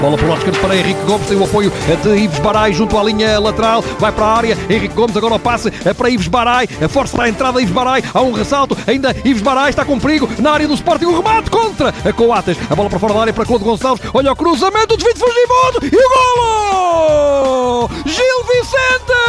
Bola para o lado esquerdo para Henrique Gomes, tem o apoio de Ives Barai junto à linha lateral, vai para a área, Henrique Gomes agora o passe é para Ives Barai, força a entrada Ives Barai, há um ressalto, ainda Ives Barai está com perigo na área do Sporting, o remate contra a Coates, a bola para fora da área para Claude Gonçalves, olha o cruzamento, o desvio de Fugimondo e o golo! Gil Vicente!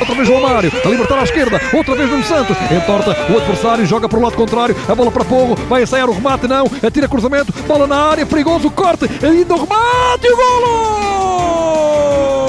Outra vez João Mário, a libertar à esquerda, outra vez Nuno Santos, entorta o adversário, joga para o lado contrário, a bola para Porro, vai ensaiar o remate, não, atira cruzamento, bola na área, perigoso, corte, ainda o remate e o golo!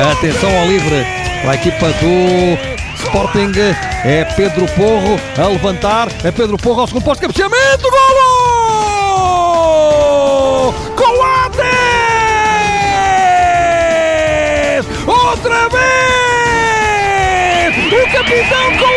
Atenção ao livre para a equipa do Sporting. É Pedro Porro a levantar. É Pedro Porro ao segundo posto. Cabeceamento! Golo! Coates! Outra vez! O capitão!